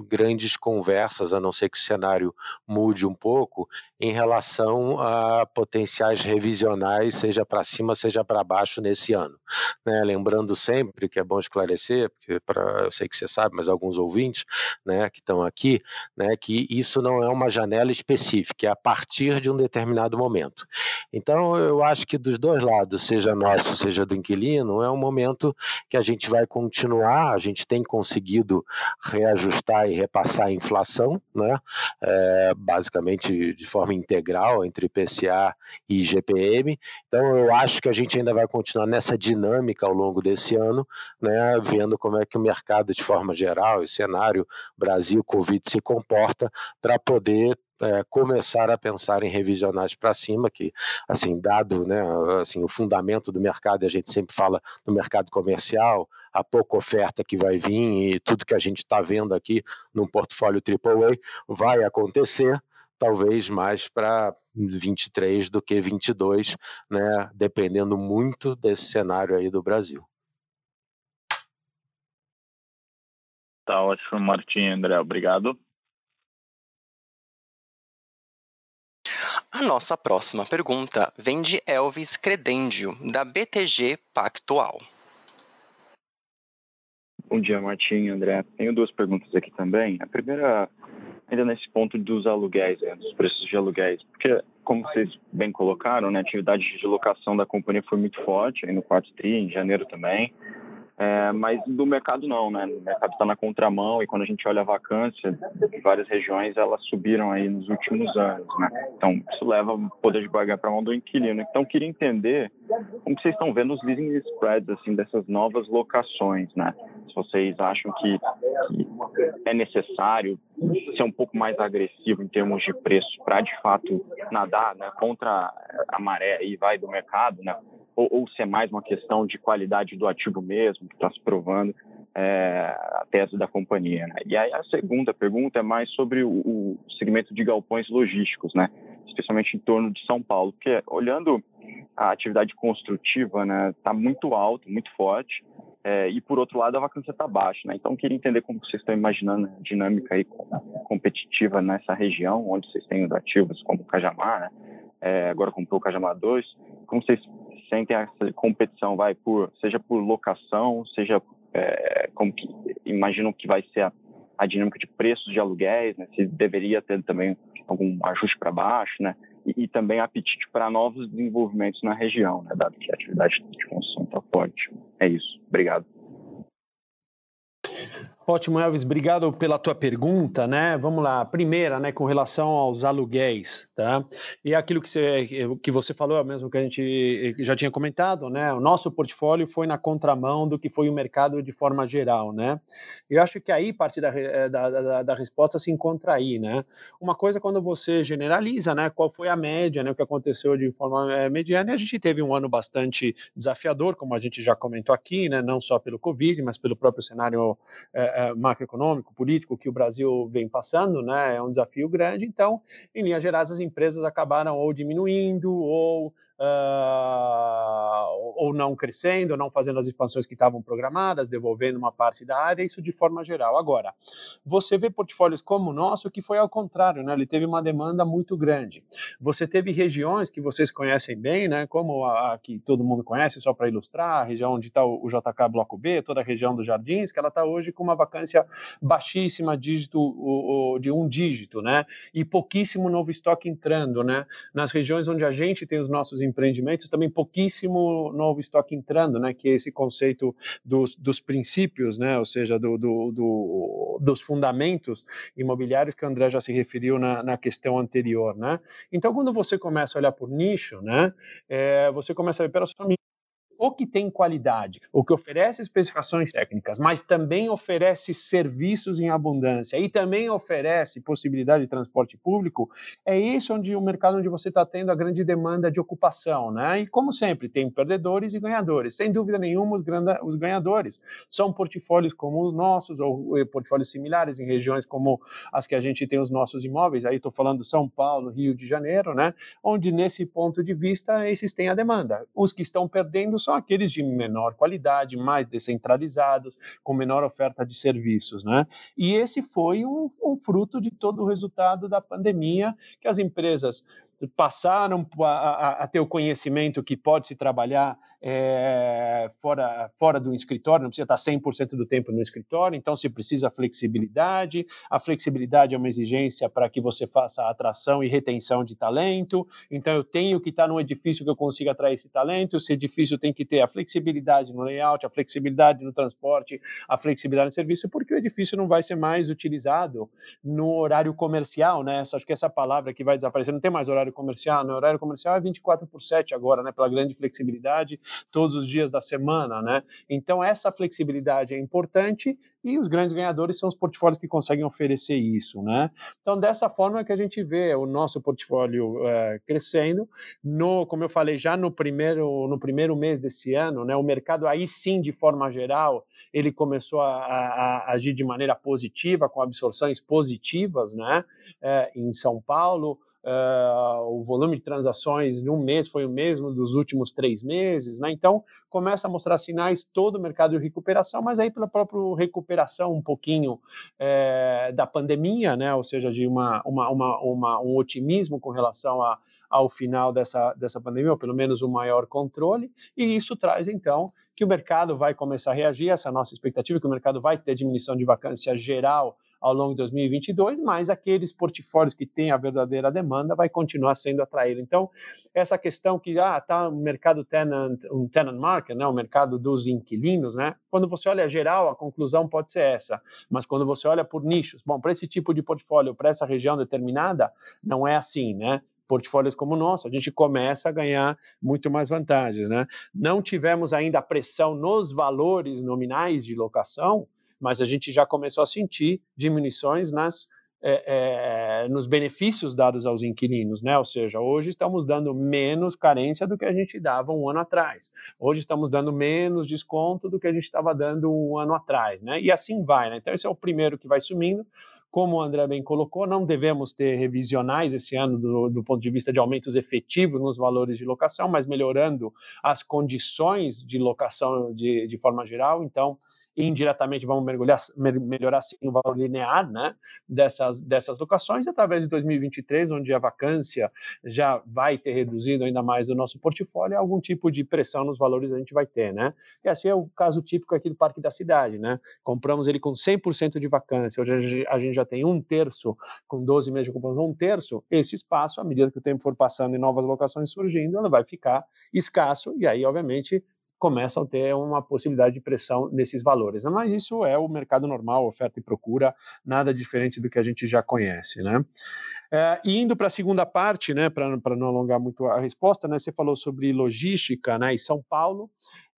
grandes conversas, a não ser que o cenário mude um pouco, em relação a potenciais revisionais, seja para cima, seja para baixo nesse ano. Né? Lembrando sempre que é bom esclarecer, porque para eu sei que você sabe, mas alguns ouvintes, né, que estão aqui, né, que isso não é uma janela específica, é a partir de um determinado momento. Então, eu acho que dos dois lados, seja nosso, seja do inquilino, é um momento que a gente vai continuar, a gente tem conseguido reajustar e repassar a inflação, né, é, basicamente de forma integral entre IPCA e IGPM. Então, eu acho que a gente ainda vai continuar nessa dinâmica ao longo desse ano, né, vendo como é que o mercado, de forma geral, o cenário Brasil, Covid se comporta para poder é, começar a pensar em revisionais para cima, que, assim, dado né, assim, o fundamento do mercado, a gente sempre fala no mercado comercial, a pouca oferta que vai vir e tudo que a gente está vendo aqui no portfólio AAA vai acontecer, talvez mais para 23 do que 22, né, dependendo muito desse cenário aí do Brasil. Tá ótimo, Martim André, obrigado. A nossa próxima pergunta vem de Elvis Credendio, da BTG Pactual. Bom dia, Martim, André. Tenho duas perguntas aqui também. A primeira, ainda nesse ponto dos aluguéis, né, dos preços de aluguéis, porque, como vocês bem colocaram, né, a atividade de locação da companhia foi muito forte aí no quarto TRI, em janeiro também. É, mas do mercado não, né? O mercado está na contramão e quando a gente olha a vacância, várias regiões elas subiram aí nos últimos anos, né? Então isso leva o poder de barganha para a mão do inquilino. Então queria entender como vocês estão vendo os leasing spreads assim dessas novas locações, né? Se vocês acham que, que é necessário ser um pouco mais agressivo em termos de preço para de fato nadar, né? Contra a maré e vai do mercado, né? Ou, ou se é mais uma questão de qualidade do ativo mesmo, que está se provando é, a tese da companhia. Né? E aí a segunda pergunta é mais sobre o, o, segmento de galpões logísticos, né? especialmente em torno de São Paulo, porque olhando a atividade construtiva está né, tá muito alto, muito forte, é, e por outro lado a vacância está baixa. Né? Então queria entender como vocês estão imaginando a dinâmica aí competitiva nessa região, onde vocês têm os ativos como Cajamar, né? É, agora comprou o Cajamar 2, como vocês sentem essa competição, vai por seja por locação, seja é, como que imaginam que vai ser a, a, dinâmica de preços de aluguéis, né? Se deveria ter também algum ajuste para baixo, né? E, e, também apetite para novos desenvolvimentos na região, né? Dado que a atividade de construção está forte. É isso. Obrigado. Ótimo, Elvis, obrigado pela tua pergunta, né? Vamos lá, primeira, né, com relação aos aluguéis, tá? E aquilo que você, que você falou, é mesmo que a gente já tinha comentado, né? O nosso portfólio foi na contramão do que foi o mercado de forma geral, né? Eu acho que aí parte da, eh, da, da, da resposta se encontra aí, né? Uma coisa quando você generaliza, né? Qual foi a média, né? O que aconteceu de forma é, mediana, e a gente teve um ano bastante desafiador, como a gente já comentou aqui, né? Não só pelo Covid, mas pelo próprio cenário é, é, macroeconômico, político que o Brasil vem passando, né, é um desafio grande. Então, em linhas gerais, as empresas acabaram ou diminuindo ou uh, ou não crescendo, não fazendo as expansões que estavam programadas, devolvendo uma parte da área, isso de forma geral. Agora, você vê portfólios como o nosso que foi ao contrário, né? ele teve uma demanda muito grande. Você teve regiões que vocês conhecem bem, né? como a, a que todo mundo conhece, só para ilustrar, a região onde está o, o, JK Bloco B, toda a região dos Jardins, que ela está hoje com uma vacância baixíssima, dígito, o, o, de um dígito, né? e pouquíssimo novo estoque entrando. Né? Nas regiões onde a gente tem os nossos empreendimentos, também pouquíssimo novo estoque entrando, né, que é esse conceito dos, dos princípios, né, ou seja, do, do, do, dos fundamentos imobiliários que o André já se referiu na, na questão anterior, né. Então, quando você começa a olhar por nicho, né, é, você começa a ver, pera só, o que tem qualidade, o que oferece especificações técnicas, mas também oferece serviços em abundância e também oferece possibilidade de transporte público, é isso onde o mercado onde você está tendo a grande demanda de ocupação, né? E como sempre, tem perdedores e ganhadores. Sem dúvida nenhuma, os, os ganhadores são portfólios como os nossos ou portfólios similares em regiões como as que a gente tem os nossos imóveis. Aí estou falando São Paulo, Rio de Janeiro, né? Onde nesse ponto de vista esses têm a demanda. Os que estão perdendo são aqueles de menor qualidade, mais descentralizados, com menor oferta de serviços, né? E esse foi um, um fruto de todo o resultado da pandemia, que as empresas passaram a, a, a, ter o conhecimento que pode se trabalhar é, fora, fora do escritório, não precisa estar 100% do tempo no escritório, então se precisa flexibilidade. A flexibilidade é uma exigência para que você faça atração e retenção de talento. Então eu tenho que estar num edifício que eu consiga atrair esse talento. Esse edifício tem que ter a flexibilidade no layout, a flexibilidade no transporte, a flexibilidade no serviço, porque o edifício não vai ser mais utilizado no horário comercial, né? Acho que essa palavra que vai desaparecer, não tem mais horário comercial, no horário comercial é 24 por 7 agora, né? Pela grande flexibilidade todos os dias da semana, né? Então essa flexibilidade é importante e os grandes ganhadores são os portfólios que conseguem oferecer isso, né? Então dessa forma que a gente vê o nosso portfólio é, crescendo, no, como eu falei já no primeiro no primeiro mês desse ano, né? O mercado aí sim de forma geral ele começou a, a, a agir de maneira positiva com absorções positivas, né? É, em São Paulo Uh, o volume de transações em um mês foi o mesmo dos últimos três meses, né? Então começa a mostrar sinais todo o mercado de recuperação, mas aí pela própria recuperação um pouquinho é, da pandemia, né? Ou seja, de uma, uma, uma, uma um otimismo com relação a, ao final dessa, dessa pandemia, ou pelo menos um maior controle, e isso traz então que o mercado vai começar a reagir, essa é a nossa expectativa, que o mercado vai ter diminuição de vacância geral ao longo de 2022, mas aqueles portfólios que têm a verdadeira demanda vai continuar sendo atraído. Então, essa questão que ah, tá o mercado tenant, um tenant market, né, o mercado dos inquilinos, né? Quando você olha geral, a conclusão pode ser essa, mas quando você olha por nichos, bom, para esse tipo de portfólio, para essa região determinada, não é assim, né? portfólios como o nosso, a gente começa a ganhar muito mais vantagens. Né? Não tivemos ainda pressão nos valores nominais de locação, mas a gente já começou a sentir diminuições nas é, é, nos benefícios dados aos inquilinos, né? Ou seja, hoje estamos dando menos carência do que a gente dava um ano atrás. Hoje estamos dando menos desconto do que a gente estava dando um ano atrás, né? E assim vai, né? Então esse é o primeiro que vai sumindo. Como o André bem colocou, não devemos ter revisionais esse ano do, do, ponto de vista de aumentos efetivos nos valores de locação, mas melhorando as condições de locação de, de forma geral. Então, indiretamente vamos mergulhar, melhorar sim o valor linear né, dessas, dessas locações, e através de 2023, onde a vacância já vai ter reduzido ainda mais o nosso portfólio, algum tipo de pressão nos valores a gente vai ter. Né? E assim é o caso típico aqui do Parque da Cidade. Né? Compramos ele com 100% de vacância, hoje a gente já tem um terço, com 12 meses de ocupação, um terço, esse espaço, à medida que o tempo for passando e novas locações surgindo, ela vai ficar escasso, e aí, obviamente, começam a ter uma possibilidade de pressão nesses valores. Né? Mas isso é o mercado normal, oferta e procura, nada diferente do que a gente já conhece. Né? É, e indo para a segunda parte, né, para não alongar muito a resposta, né, você falou sobre logística né, em São Paulo.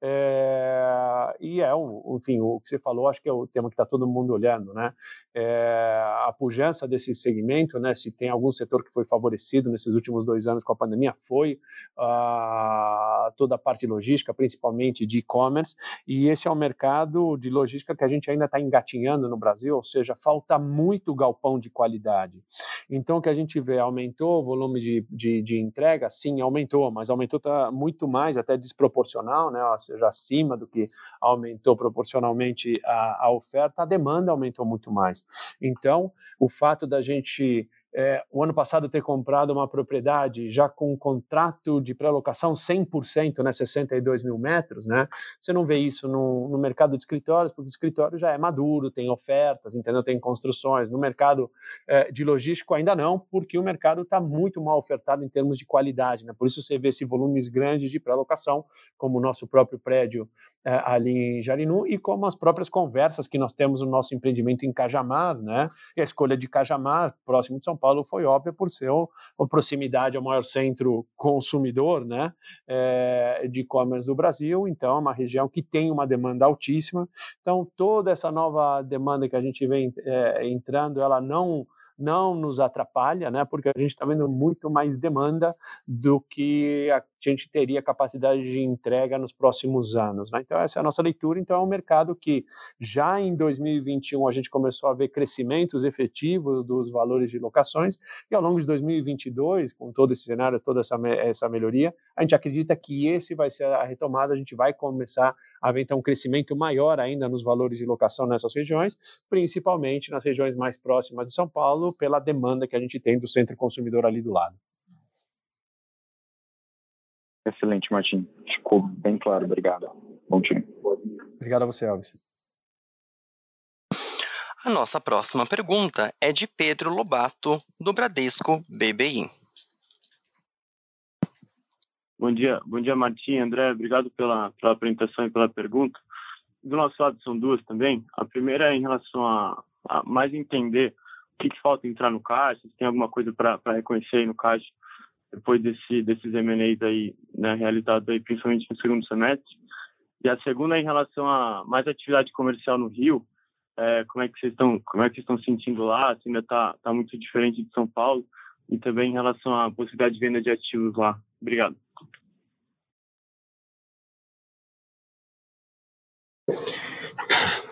É, e é, enfim, o que você falou, acho que é o tema que está todo mundo olhando, né? É, a pujança desse segmento, né? Se tem algum setor que foi favorecido nesses últimos dois anos com a pandemia, foi uh, toda a parte logística, principalmente de e-commerce, e esse é um mercado de logística que a gente ainda está engatinhando no Brasil, ou seja, falta muito galpão de qualidade. Então, o que a gente vê, aumentou o volume de, de, de entrega? Sim, aumentou, mas aumentou tá muito mais, até desproporcional, né? Seja, acima do que aumentou proporcionalmente a, a oferta, a demanda aumentou muito mais. Então, o fato da gente é, o ano passado ter comprado uma propriedade já com um contrato de pré-locação 100%, né, 62 mil metros, né, você não vê isso no, no, mercado de escritórios, porque o escritório já é maduro, tem ofertas, entendeu? tem construções. No mercado é, de logístico ainda não, porque o mercado está muito mal ofertado em termos de qualidade. Né? Por isso você vê esse volumes grandes de pré-locação, como o nosso próprio prédio é, ali em Jarinu, e como as próprias conversas que nós temos no nosso empreendimento em Cajamar, né? e a escolha de Cajamar, próximo de São Paulo, Paulo foi óbvia por ser a proximidade ao maior centro consumidor né, é, de e-commerce do Brasil, então é uma região que tem uma demanda altíssima. Então, toda essa nova demanda que a gente vem é, entrando, ela não não nos atrapalha, né? Porque a gente está vendo muito mais demanda do que a gente teria capacidade de entrega nos próximos anos. Né? Então, essa é a nossa leitura. Então, é um mercado que já em 2021 a gente começou a ver crescimentos efetivos dos valores de locações, e ao longo de 2022, com todo esse cenário, toda essa, essa melhoria, a gente acredita que esse vai ser a retomada, a gente vai começar a ver então um crescimento maior ainda nos valores de locação nessas regiões, principalmente nas regiões mais próximas de São Paulo, pela demanda que a gente tem do centro consumidor ali do lado. Excelente, Martim. Ficou bem claro. Obrigado. Bom time. Obrigado a você, Alves. A nossa próxima pergunta é de Pedro Lobato, do Bradesco BBI. Bom dia, bom dia, Martim, André. Obrigado pela, pela apresentação e pela pergunta. Do nosso lado são duas também. A primeira é em relação a, a mais entender o que, que falta entrar no caixa, se tem alguma coisa para reconhecer aí no caixa depois desse, desses M&As aí, né, realizados aí, principalmente no segundo semestre. E a segunda em relação a mais atividade comercial no Rio, é, como é que vocês estão, como é que estão sentindo lá? Ainda está tá muito diferente de São Paulo e também em relação à possibilidade de venda de ativos lá. Obrigado.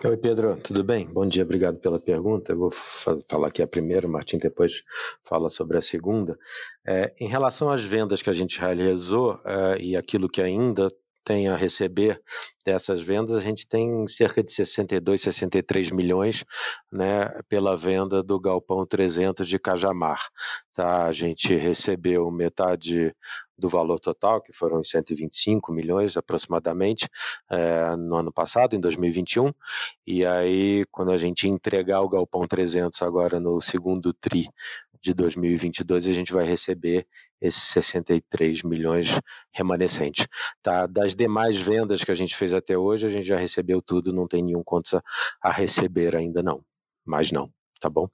Oi, Pedro, tudo bem? Bom dia, obrigado pela pergunta. Eu vou falar aqui a primeira, o Martim depois fala sobre a segunda. É, em relação às vendas que a gente realizou é, e aquilo que ainda tem a receber dessas vendas, a gente tem cerca de 62, 63 milhões né, pela venda do Galpão 300 de Cajamar. Tá? A gente recebeu metade do valor total, que foram 125 milhões aproximadamente é, no ano passado, em 2021, e aí quando a gente entregar o Galpão 300 agora no segundo TRI de 2022, a gente vai receber esses 63 milhões remanescentes. Tá? Das demais vendas que a gente fez até hoje, a gente já recebeu tudo, não tem nenhum conto a receber ainda não, mas não, tá bom?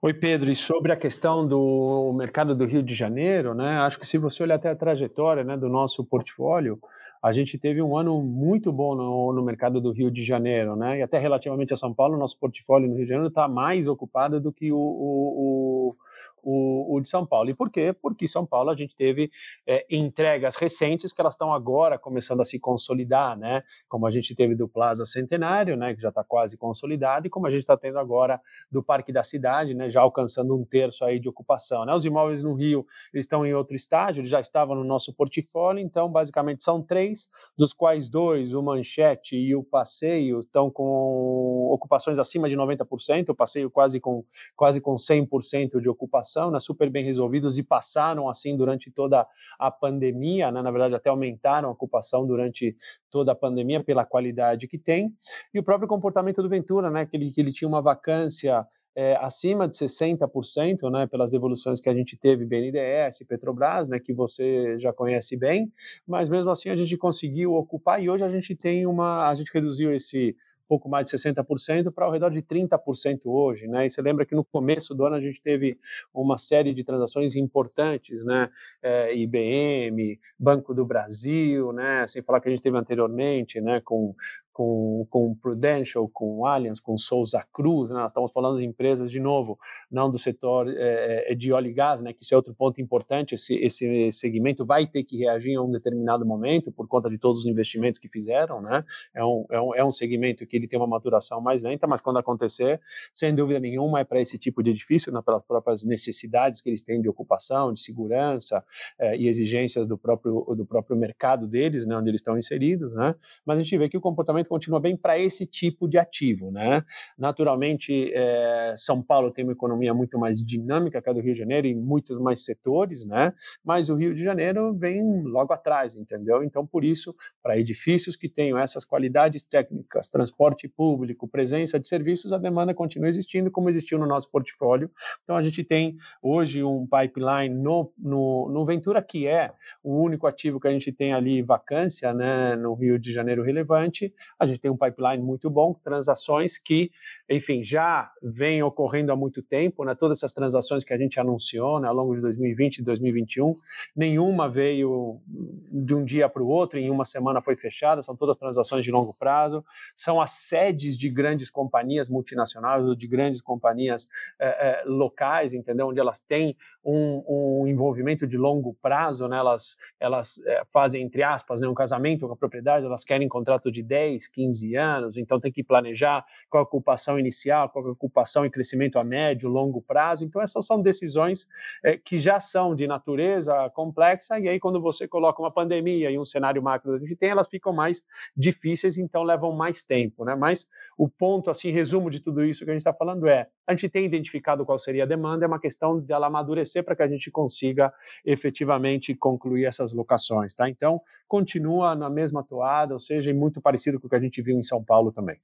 Oi, Pedro, e sobre a questão do mercado do Rio de Janeiro, né? Acho que se você olhar até a trajetória né, do nosso portfólio, a gente teve um ano muito bom no, no, mercado do Rio de Janeiro, né? E até relativamente a São Paulo, nosso portfólio no Rio de Janeiro está mais ocupado do que o, o, o, o, de São Paulo. E por quê? Porque São Paulo a gente teve é, entregas recentes que elas estão agora começando a se consolidar, né? Como a gente teve do Plaza Centenário, né? Que já está quase consolidado, e como a gente está tendo agora do Parque da Cidade, né? Já alcançando um terço aí de ocupação, né? Os imóveis no Rio estão em outro estágio, eles já estavam no nosso portfólio, então basicamente são três, dos quais dois, o Manchete e o Passeio, estão com ocupações acima de 90%, o Passeio quase com, quase com 100% de ocupação né, super bem resolvidos e passaram assim durante toda a pandemia, né, na verdade até aumentaram a ocupação durante toda a pandemia pela qualidade que tem, e o próprio comportamento do Ventura, né, que ele, que ele tinha uma vacância é, acima de 60%, né, pelas devoluções que a gente teve BNDES, Petrobras, né, que você já conhece bem, mas mesmo assim a gente conseguiu ocupar e hoje a gente tem uma, a gente reduziu esse pouco mais de 60% para ao redor de 30% hoje, né? E você lembra que no começo do ano a gente teve uma série de transações importantes, né? É, IBM, Banco do Brasil, né? Sem falar que a gente teve anteriormente, né? Com com, com Prudential, com Allianz, com Souza Cruz, né? estamos falando de empresas, de novo, não do setor é, de óleo e gás, né? que isso é outro ponto importante, esse, esse segmento vai ter que reagir a um determinado momento por conta de todos os investimentos que fizeram, né? é, um, é, um, é um segmento que ele tem uma maturação mais lenta, mas quando acontecer, sem dúvida nenhuma, é para esse tipo de edifício, né? pelas próprias necessidades que eles têm de ocupação, de segurança é, e exigências do próprio, do próprio mercado deles, né? onde eles estão inseridos, né? mas a gente vê que o comportamento continua bem para esse tipo de ativo, né? Naturalmente, é, São Paulo tem uma economia muito mais dinâmica que a do Rio de Janeiro em muitos mais setores, né? Mas o Rio de Janeiro vem logo atrás, entendeu? Então, por isso, para edifícios que tenham essas qualidades técnicas, transporte público, presença de serviços, a demanda continua existindo como existiu no nosso portfólio. Então, a gente tem hoje um pipeline no, no, no Ventura que é o único ativo que a gente tem ali vacância, né? No Rio de Janeiro relevante, a gente tem um pipeline muito bom, transações que, enfim, já vem ocorrendo há muito tempo, né? Todas essas transações que a gente anunciou né, ao longo de 2020 e 2021, nenhuma veio de um dia para o outro, em uma semana foi fechada, são todas transações de longo prazo, são as sedes de grandes companhias multinacionais ou de grandes companhias eh, eh, locais, entendeu? Onde elas têm um, um, envolvimento de longo prazo, né? elas, elas eh, fazem, entre aspas, né, um casamento com a propriedade, elas querem contrato de 10, 10, 15 anos, então tem que planejar qual a ocupação inicial, qual a ocupação e crescimento a médio, longo prazo. Então, essas são decisões é, que já são de natureza complexa, e aí, quando você coloca uma pandemia e um cenário macro que a gente tem, elas ficam mais difíceis, então levam mais tempo. Né? Mas o ponto, assim, resumo de tudo isso que a gente está falando é: a gente tem identificado qual seria a demanda, é uma questão dela amadurecer para que a gente consiga efetivamente concluir essas locações. Tá? Então, continua na mesma toada, ou seja, muito parecido com o que a gente viu em São Paulo também.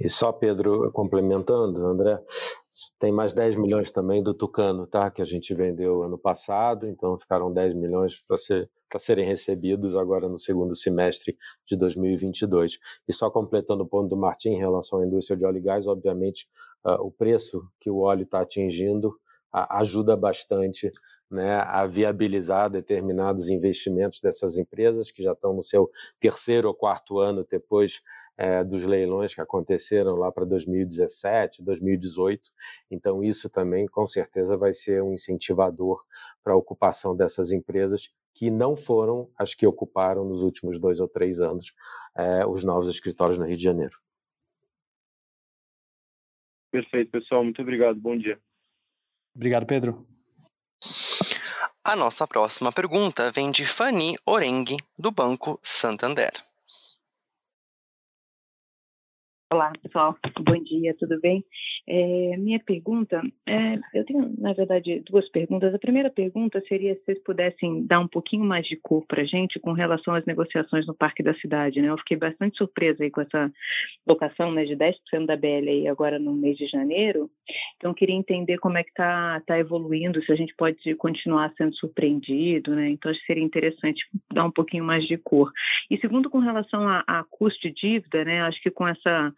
E só, Pedro, complementando, André, tem mais 10 milhões também do Tucano, tá? Que a gente vendeu ano passado, então ficaram 10 milhões para ser, serem recebidos agora no segundo semestre de 2022. E só completando o ponto do Martim em relação à indústria de óleo e gás, obviamente, uh, o preço que o óleo está atingindo ajuda bastante né, a viabilizar determinados investimentos dessas empresas que já estão no seu terceiro ou quarto ano depois é, dos leilões que aconteceram lá para 2017, 2018. Então, isso também, com certeza, vai ser um incentivador para a ocupação dessas empresas que não foram as que ocuparam nos últimos dois ou três anos é, os novos escritórios no Rio de Janeiro. Perfeito, pessoal. Muito obrigado. Bom dia. Obrigado, Pedro. A nossa próxima pergunta vem de Fanny Orengue, do Banco Santander. Olá, pessoal. Bom dia, tudo bem? É, minha pergunta, é, eu tenho, na verdade, duas perguntas. A primeira pergunta seria se vocês pudessem dar um pouquinho mais de cor para a gente com relação às negociações no Parque da Cidade. Né? Eu fiquei bastante surpresa aí com essa locação né, de 10% da BL aí agora no mês de janeiro. Então, queria entender como é que está tá evoluindo, se a gente pode continuar sendo surpreendido. Né? Então, acho que seria interessante dar um pouquinho mais de cor. E segundo, com relação a, a custo de dívida, né? acho que com essa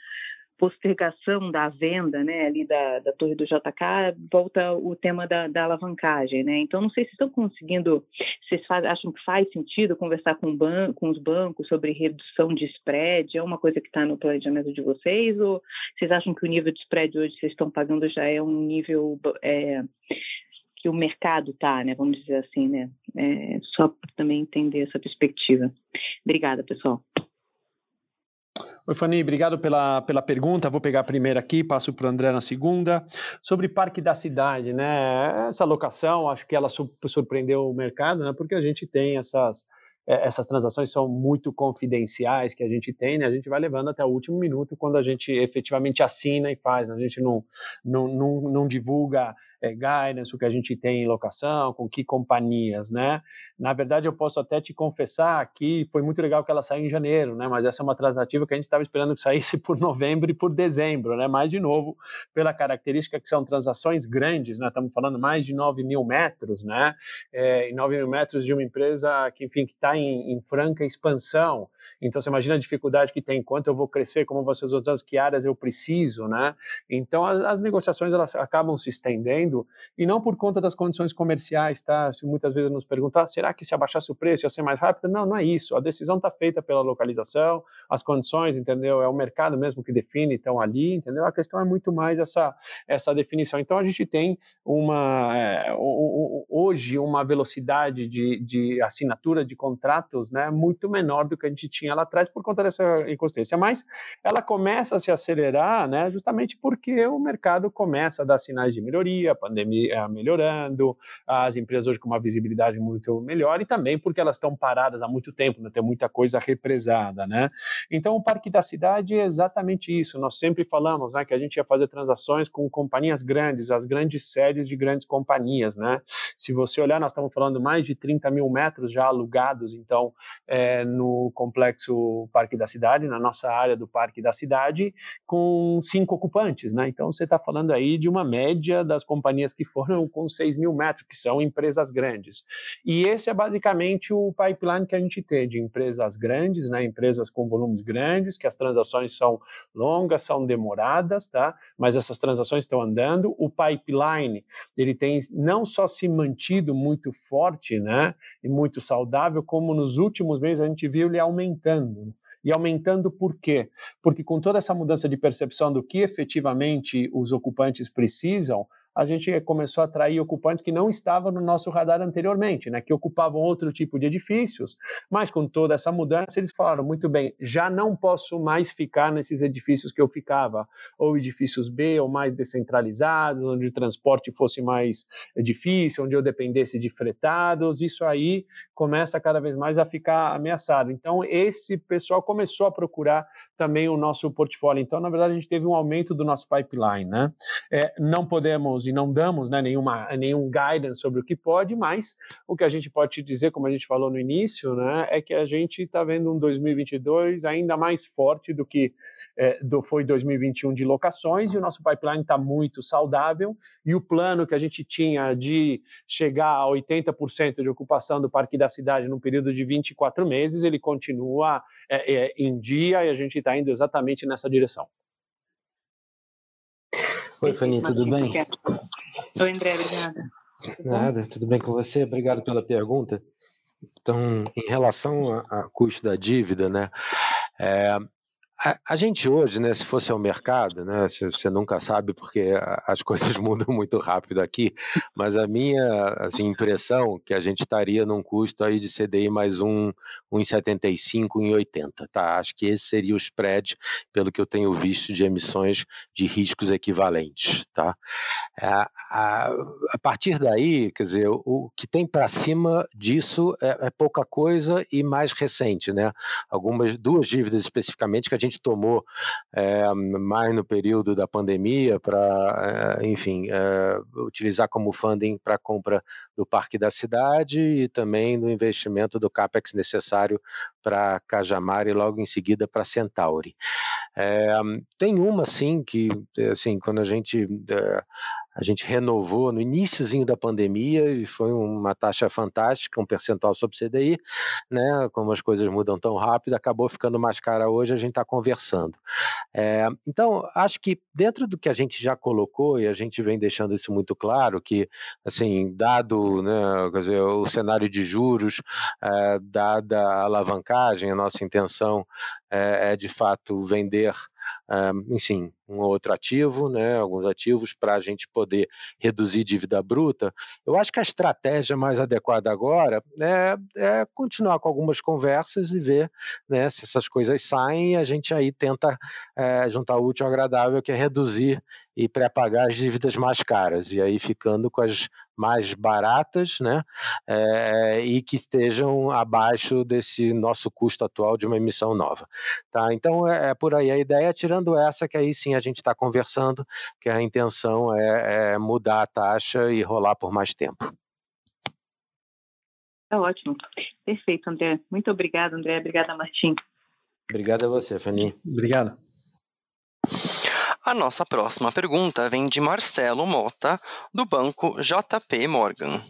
postergação da venda, né, ali da, da torre do JK, volta o tema da, da alavancagem, né? Então, não sei se estão conseguindo, vocês acham que faz sentido conversar com, ban com os bancos sobre redução de spread? É uma coisa que está no planejamento de vocês? Ou vocês acham que o nível de spread hoje que vocês estão pagando já é um nível é, que o mercado está, né? Vamos dizer assim, né? É, só também entender essa perspectiva. Obrigada, pessoal. Oi, Fanny, obrigado pela, pela pergunta. Vou pegar a primeira aqui, passo para o André na segunda. Sobre Parque da Cidade, né? Essa locação, acho que ela surpreendeu o mercado, né? Porque a gente tem essas, é, essas transações são muito confidenciais que a gente tem, né? A gente vai levando até o último minuto quando a gente efetivamente assina e faz. Né? A gente não, não, não, não divulga é, guidance, o que a gente tem em locação, com que companhias, né? Na verdade, eu posso até te confessar que foi muito legal que ela saiu em janeiro, né? Mas essa é uma transativa que a gente estava esperando que saísse por novembro e por dezembro, né? Mas, de novo, pela característica que são transações grandes, né? Estamos falando mais de 9 mil metros, né? É, 9 mil metros de uma empresa que, enfim, que está em, em franca expansão. Então, você imagina a dificuldade que tem, quanto eu vou crescer, como vocês outras, que áreas eu preciso, né? Então, as, as negociações, elas acabam se estendendo e não por conta das condições comerciais, tá? Se muitas vezes nos perguntar, será que se abaixasse o preço ia ser mais rápido? Não, não é isso. A decisão está feita pela localização, as condições, entendeu? É o mercado mesmo que define, estão ali, entendeu? A questão é muito mais essa essa definição. Então a gente tem uma é, hoje uma velocidade de, de assinatura de contratos, né, muito menor do que a gente tinha lá atrás por conta dessa inconsistência. Mas ela começa a se acelerar, né, justamente porque o mercado começa a dar sinais de melhoria, pandemia eh, melhorando, as empresas hoje com uma visibilidade muito melhor e também porque elas estão paradas há muito tempo, né? tem muita coisa represada, né? Então o Parque da Cidade é exatamente isso. Nós sempre falamos, né, que a gente ia fazer transações com companhias grandes, as grandes séries de grandes companhias, né? Se você olhar, nós estamos falando mais de 30 mil metros já alugados, então é, no complexo Parque da Cidade, na nossa área do Parque da Cidade, com cinco ocupantes, né? Então você está falando aí de uma média das companhias companhias que foram com 6 mil metros, que são empresas grandes. E esse é basicamente o pipeline que a gente tem de empresas grandes, né, empresas com volumes grandes, que as transações são longas, são demoradas, tá? mas essas transações estão andando. O pipeline ele tem não só se mantido muito forte né, e muito saudável, como nos últimos meses a gente viu ele aumentando. E aumentando por quê? Porque com toda essa mudança de percepção do que efetivamente os ocupantes precisam, a gente começou a atrair ocupantes que não estavam no nosso radar anteriormente, né, que ocupavam outro tipo de edifícios, mas com toda essa mudança eles falaram muito bem, já não posso mais ficar nesses edifícios que eu ficava, ou edifícios B ou mais descentralizados, onde o transporte fosse mais difícil, onde eu dependesse de fretados, isso aí começa cada vez mais a ficar ameaçado. Então esse pessoal começou a procurar também o nosso portfólio. Então na verdade a gente teve um aumento do nosso pipeline, né? É, não podemos e não damos né, nenhuma, nenhum guidance sobre o que pode, mas o que a gente pode te dizer, como a gente falou no início, né, é que a gente está vendo um 2022 ainda mais forte do que é, do, foi 2021 de locações, e o nosso pipeline está muito saudável, e o plano que a gente tinha de chegar a 80% de ocupação do Parque da Cidade num período de 24 meses, ele continua é, é, em dia e a gente está indo exatamente nessa direção. Oi, Fanny, tudo bem? Oi, André, obrigada. Nada, tudo bem com você? Obrigado pela pergunta. Então, em relação ao custo da dívida, né? É, a, a, gente hoje, né, se fosse ao mercado, né, você nunca sabe porque as coisas mudam muito rápido aqui, mas a minha assim, impressão que a gente estaria num custo aí de CDI mais um, 1,75, 1,80, tá? Acho que esse seria o spread, pelo que eu tenho visto de emissões de riscos equivalentes, tá? A, a, a partir daí, quer dizer, o, o que tem para cima disso é, é pouca coisa e mais recente, né? Algumas, duas dívidas especificamente que a gente gente tomou é, mais no período da pandemia para, é, enfim, é, utilizar como funding para a compra do Parque da Cidade e também no investimento do CAPEX necessário para Cajamar e logo em seguida para Centauri. É, tem uma, sim, que, assim, quando a gente a gente renovou no iníciozinho da pandemia e foi uma taxa fantástica, um percentual sobre CDI, né? Como as coisas mudam tão rápido, acabou ficando mais cara hoje, a gente está conversando. É, então, acho que dentro do que a gente já colocou, e a gente vem deixando isso muito claro, que, assim, dado né, dizer, o cenário de juros, é, dada a alavancagem, a nossa intenção é, é de fato vender um, enfim, um outro ativo, né, alguns ativos para a gente poder reduzir dívida bruta. Eu acho que a estratégia mais adequada agora é, é continuar com algumas conversas e ver né, se essas coisas saem e a gente aí tenta é, juntar o útil ao agradável, que é reduzir e pré-pagar as dívidas mais caras, e aí ficando com as mais baratas, né, é, e que estejam abaixo desse nosso custo atual de uma emissão nova, tá? Então é, é por aí a ideia, tirando essa que aí sim a gente está conversando, que a intenção é, é mudar a taxa e rolar por mais tempo. Tá ótimo. Perfeito, André. Muito obrigada, André. Obrigada, Martim. Obrigado a você, Fanny. Obrigado. A nossa próxima pergunta vem de Marcelo Mota, do banco JP Morgan.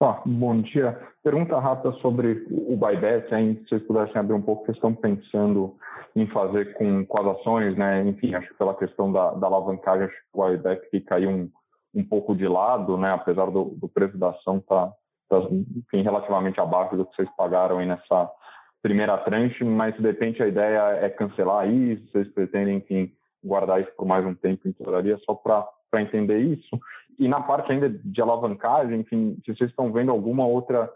Ah, bom dia. Pergunta rápida sobre o buyback, se vocês pudessem abrir um pouco o que estão pensando em fazer com, com as ações, né? Enfim, acho que pela questão da, da alavancagem, acho que o buyback fica aí um, um pouco de lado, né? Apesar do, do preço da ação estar tá, tá, relativamente abaixo do que vocês pagaram aí nessa primeira tranche, mas de repente a ideia é cancelar isso, vocês pretendem, enfim, guardar isso por mais um tempo em tesouraria, só para entender isso. E na parte ainda de alavancagem, enfim, se vocês estão vendo alguma outra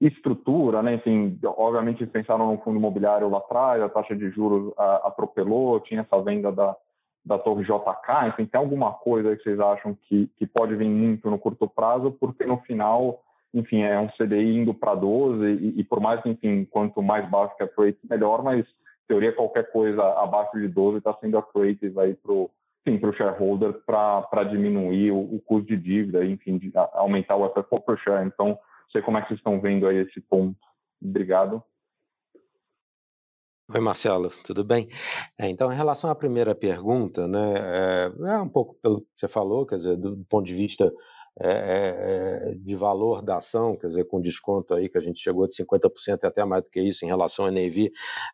estrutura, né? Enfim, obviamente pensaram no fundo imobiliário lá atrás, a taxa de juros a, atropelou, tinha essa venda da, da torre JK, enfim, tem alguma coisa que vocês acham que, que pode vir muito no curto prazo, porque no final, enfim, é um CDI indo para 12 e, e, por mais que, enfim, quanto mais baixo que a rate, melhor, mas teoria qualquer coisa abaixo de 12 está sendo accretive aí para o para o shareholder para diminuir o, o, custo de dívida, enfim, de, a, aumentar o FFO per share. Então, sei como é que vocês estão vendo aí esse ponto. Obrigado. Oi, Marcelo, tudo bem? É, então, em relação à primeira pergunta, né, é, é, um pouco pelo que você falou, quer dizer, do ponto de vista é, é, é, de valor da ação, quer dizer, com desconto aí que a gente chegou de 50% e até mais do que isso em relação ao NAV,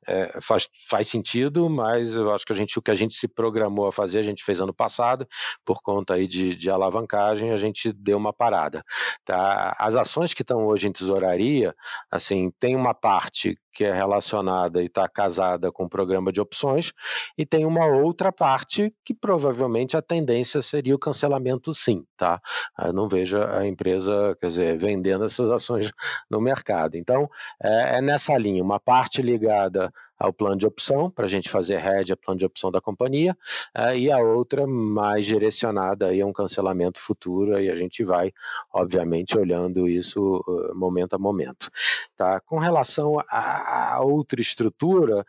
é, faz, faz sentido, mas eu acho que a gente, o que a gente se programou a fazer, a gente fez ano passado, por conta aí de, de alavancagem, a gente deu uma parada. Tá? As ações que estão hoje em tesouraria, assim, tem uma parte que é relacionada e está casada com o programa de opções, e tem uma outra parte que provavelmente a tendência seria o cancelamento sim, tá? Eu não vejo a empresa, quer dizer, vendendo essas ações no mercado. Então, é, é nessa linha, uma parte ligada ao plano de opção, para a gente fazer hedge plano de opção da companhia, uh, e a outra mais direcionada aí a um cancelamento futuro, e a gente vai, obviamente, olhando isso uh, momento a momento. Tá? Com relação a, outra estrutura,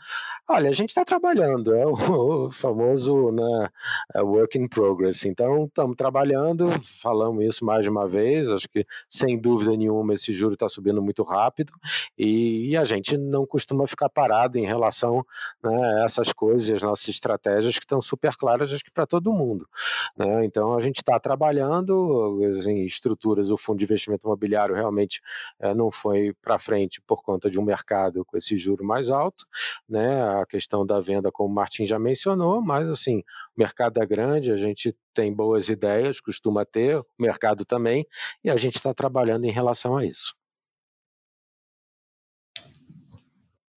olha, a gente está trabalhando, é o, o famoso né, é work in progress, então estamos trabalhando, falamos isso mais de uma vez, acho que sem dúvida nenhuma esse juro está subindo muito rápido, e, e a gente não costuma ficar parado em relação né, a essas coisas, as nossas estratégias que estão super claras, acho que para todo mundo. Né? Então a gente está trabalhando em assim, estruturas, o fundo de investimento imobiliário realmente é, não foi para frente por conta de um mercado com esse juro mais alto, né? a questão da venda, como o Martin já mencionou, mas assim, o mercado é grande, a gente tem boas ideias, costuma ter, o mercado também, e a gente está trabalhando em relação a isso.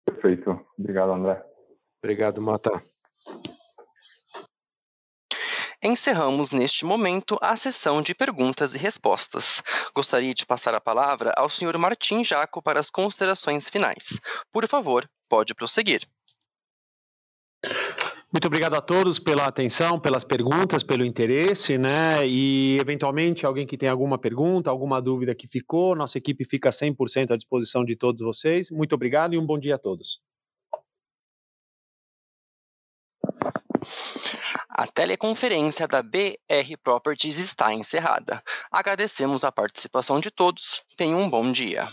Perfeito. Obrigado, André. Obrigado, Mota. Encerramos neste momento a sessão de perguntas e respostas. Gostaria de passar a palavra ao Sr. Martim Jaco para as considerações finais. Por favor, pode prosseguir. Muito obrigado a todos pela atenção, pelas perguntas, pelo interesse, né? E eventualmente alguém que tem alguma pergunta, alguma dúvida que ficou, nossa equipe fica 100% à disposição de todos vocês. Muito obrigado e um bom dia a todos. A teleconferência da BR Properties está encerrada. Agradecemos a participação de todos. Tenham um bom dia.